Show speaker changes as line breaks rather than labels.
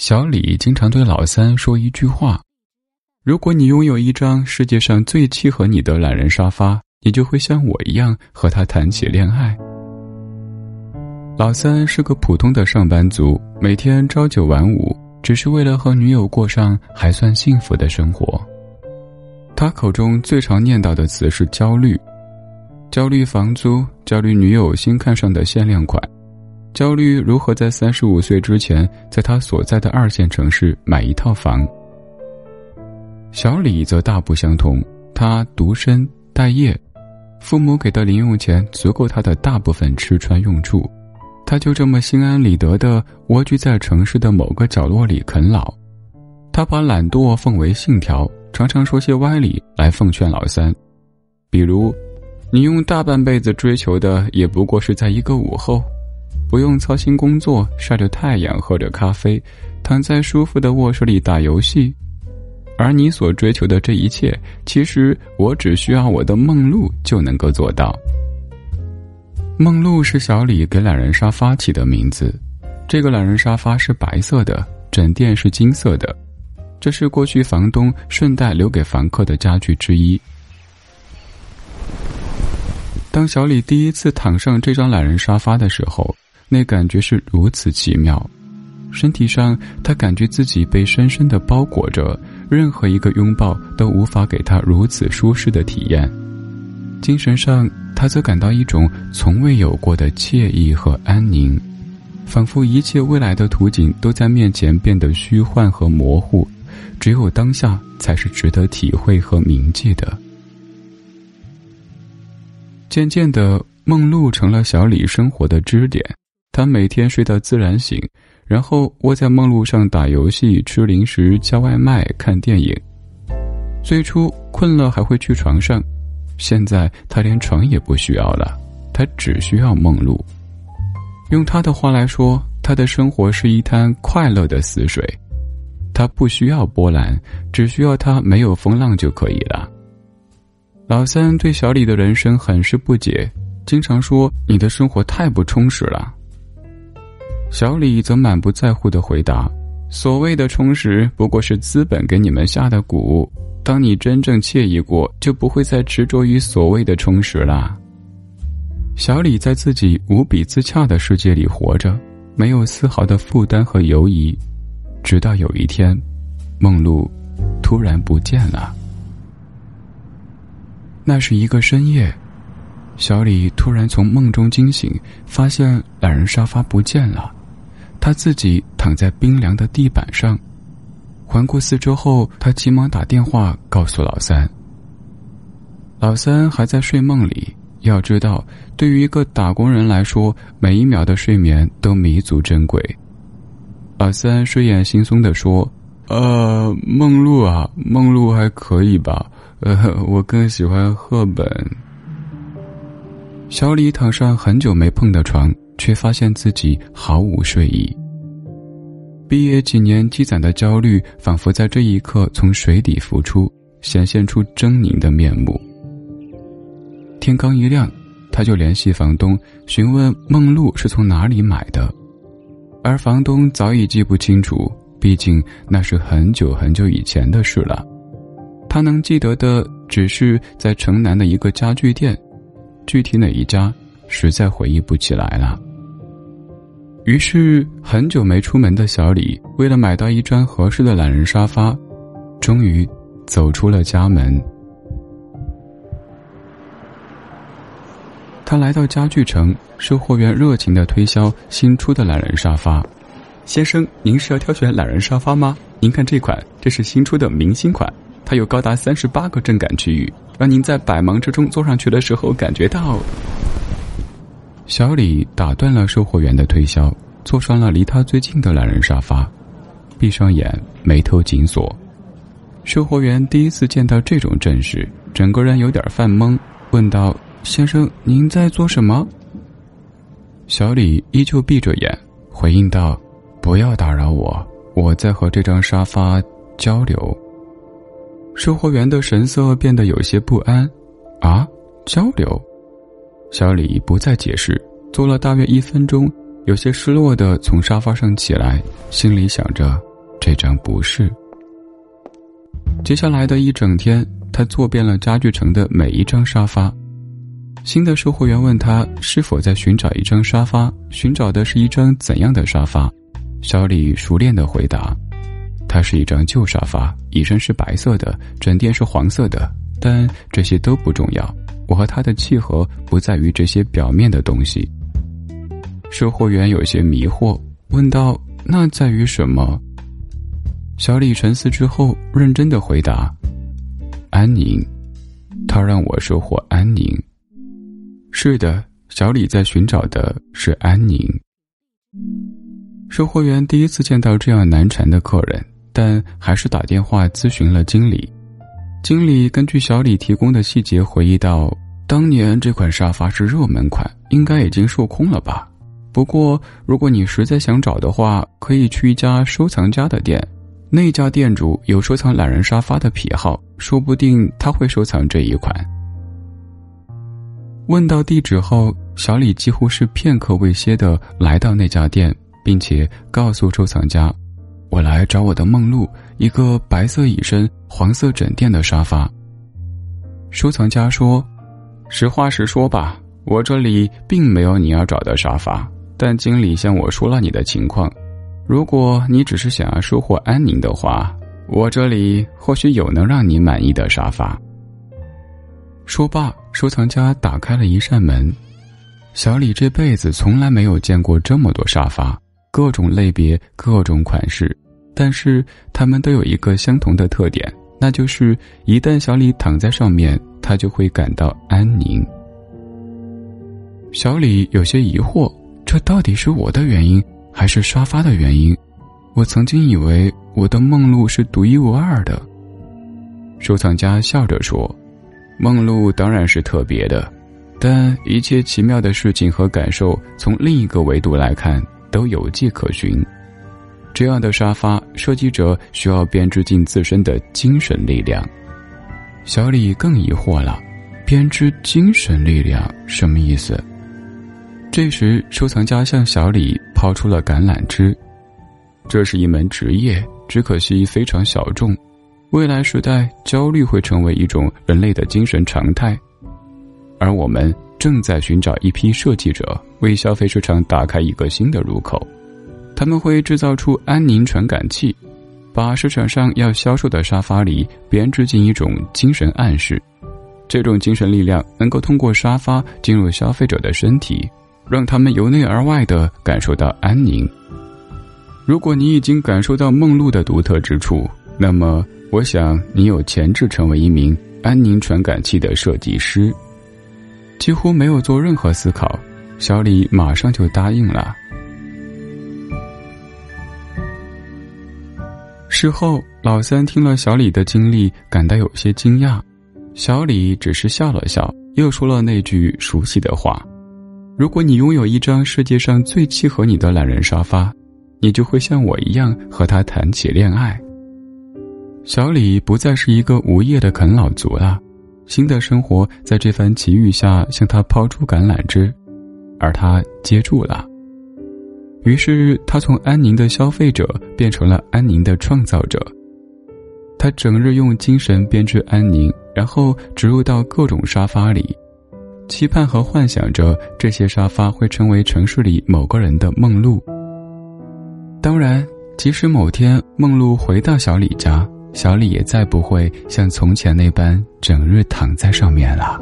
小李经常对老三说一句话：“如果你拥有一张世界上最契合你的懒人沙发，你就会像我一样和他谈起恋爱。”老三是个普通的上班族，每天朝九晚五，只是为了和女友过上还算幸福的生活。他口中最常念叨的词是焦虑，焦虑房租，焦虑女友新看上的限量款。焦虑如何在三十五岁之前，在他所在的二线城市买一套房。小李则大不相同，他独身待业，父母给的零用钱足够他的大部分吃穿用住，他就这么心安理得的蜗居在城市的某个角落里啃老。他把懒惰奉为信条，常常说些歪理来奉劝老三，比如：“你用大半辈子追求的，也不过是在一个午后。”不用操心工作，晒着太阳，喝着咖啡，躺在舒服的卧室里打游戏，而你所追求的这一切，其实我只需要我的梦露就能够做到。梦露是小李给懒人沙发起的名字，这个懒人沙发是白色的，枕垫是金色的，这是过去房东顺带留给房客的家具之一。当小李第一次躺上这张懒人沙发的时候。那感觉是如此奇妙，身体上他感觉自己被深深的包裹着，任何一个拥抱都无法给他如此舒适的体验。精神上，他则感到一种从未有过的惬意和安宁，仿佛一切未来的图景都在面前变得虚幻和模糊，只有当下才是值得体会和铭记的。渐渐的，梦露成了小李生活的支点。他每天睡到自然醒，然后窝在梦露上打游戏、吃零食、叫外卖、看电影。最初困了还会去床上，现在他连床也不需要了，他只需要梦露。用他的话来说，他的生活是一滩快乐的死水，他不需要波澜，只需要他没有风浪就可以了。老三对小李的人生很是不解，经常说：“你的生活太不充实了。”小李则满不在乎的回答：“所谓的充实，不过是资本给你们下的蛊。当你真正惬意过，就不会再执着于所谓的充实了。”小李在自己无比自洽的世界里活着，没有丝毫的负担和犹疑。直到有一天，梦露突然不见了。那是一个深夜，小李突然从梦中惊醒，发现懒人沙发不见了。他自己躺在冰凉的地板上，环顾四周后，他急忙打电话告诉老三。老三还在睡梦里，要知道，对于一个打工人来说，每一秒的睡眠都弥足珍贵。老三睡眼惺忪的说：“呃，梦露啊，梦露还可以吧？呃，我更喜欢赫本。”小李躺上很久没碰的床。却发现自己毫无睡意。毕业几年积攒的焦虑，仿佛在这一刻从水底浮出，显现出狰狞的面目。天刚一亮，他就联系房东询问梦露是从哪里买的，而房东早已记不清楚，毕竟那是很久很久以前的事了。他能记得的只是在城南的一个家具店，具体哪一家，实在回忆不起来了。于是，很久没出门的小李，为了买到一张合适的懒人沙发，终于走出了家门。他来到家具城，售货员热情的推销新出的懒人沙发。先生，您是要挑选懒人沙发吗？您看这款，这是新出的明星款，它有高达三十八个震感区域，让您在百忙之中坐上去的时候感觉到。小李打断了售货员的推销，坐上了离他最近的懒人沙发，闭上眼，眉头紧锁。售货员第一次见到这种阵势，整个人有点犯懵，问道：“先生，您在做什么？”小李依旧闭着眼，回应道：“不要打扰我，我在和这张沙发交流。”售货员的神色变得有些不安，“啊，交流？”小李不再解释，坐了大约一分钟，有些失落的从沙发上起来，心里想着：这张不是。接下来的一整天，他坐遍了家具城的每一张沙发。新的售货员问他是否在寻找一张沙发，寻找的是一张怎样的沙发。小李熟练的回答：“它是一张旧沙发，椅身是白色的，枕垫是黄色的。但这些都不重要，我和他的契合不在于这些表面的东西。”售货员有些迷惑，问道：“那在于什么？”小李沉思之后，认真的回答：“安宁。”他让我收获安宁。是的，小李在寻找的是安宁。售货员第一次见到这样难缠的客人，但还是打电话咨询了经理。经理根据小李提供的细节回忆道：“当年这款沙发是热门款，应该已经售空了吧？不过如果你实在想找的话，可以去一家收藏家的店。”那家店主有收藏懒人沙发的癖好，说不定他会收藏这一款。问到地址后，小李几乎是片刻未歇的来到那家店，并且告诉收藏家：“我来找我的梦露，一个白色椅身、黄色枕垫的沙发。”收藏家说：“实话实说吧，我这里并没有你要找的沙发，但经理向我说了你的情况。”如果你只是想要收获安宁的话，我这里或许有能让你满意的沙发。说罢，收藏家打开了一扇门。小李这辈子从来没有见过这么多沙发，各种类别、各种款式，但是它们都有一个相同的特点，那就是一旦小李躺在上面，他就会感到安宁。小李有些疑惑，这到底是我的原因？还是沙发的原因，我曾经以为我的梦露是独一无二的。收藏家笑着说：“梦露当然是特别的，但一切奇妙的事情和感受，从另一个维度来看都有迹可循。这样的沙发，设计者需要编织进自身的精神力量。”小李更疑惑了：“编织精神力量什么意思？”这时，收藏家向小李抛出了橄榄枝。这是一门职业，只可惜非常小众。未来时代，焦虑会成为一种人类的精神常态。而我们正在寻找一批设计者，为消费市场打开一个新的入口。他们会制造出安宁传感器，把市场上要销售的沙发里编织进一种精神暗示。这种精神力量能够通过沙发进入消费者的身体。让他们由内而外的感受到安宁。如果你已经感受到梦露的独特之处，那么我想你有潜质成为一名安宁传感器的设计师。几乎没有做任何思考，小李马上就答应了。事后，老三听了小李的经历，感到有些惊讶。小李只是笑了笑，又说了那句熟悉的话。如果你拥有一张世界上最契合你的懒人沙发，你就会像我一样和他谈起恋爱。小李不再是一个无业的啃老族了，新的生活在这番奇遇下向他抛出橄榄枝，而他接住了。于是他从安宁的消费者变成了安宁的创造者。他整日用精神编织安宁，然后植入到各种沙发里。期盼和幻想着这些沙发会成为城市里某个人的梦露。当然，即使某天梦露回到小李家，小李也再不会像从前那般整日躺在上面了。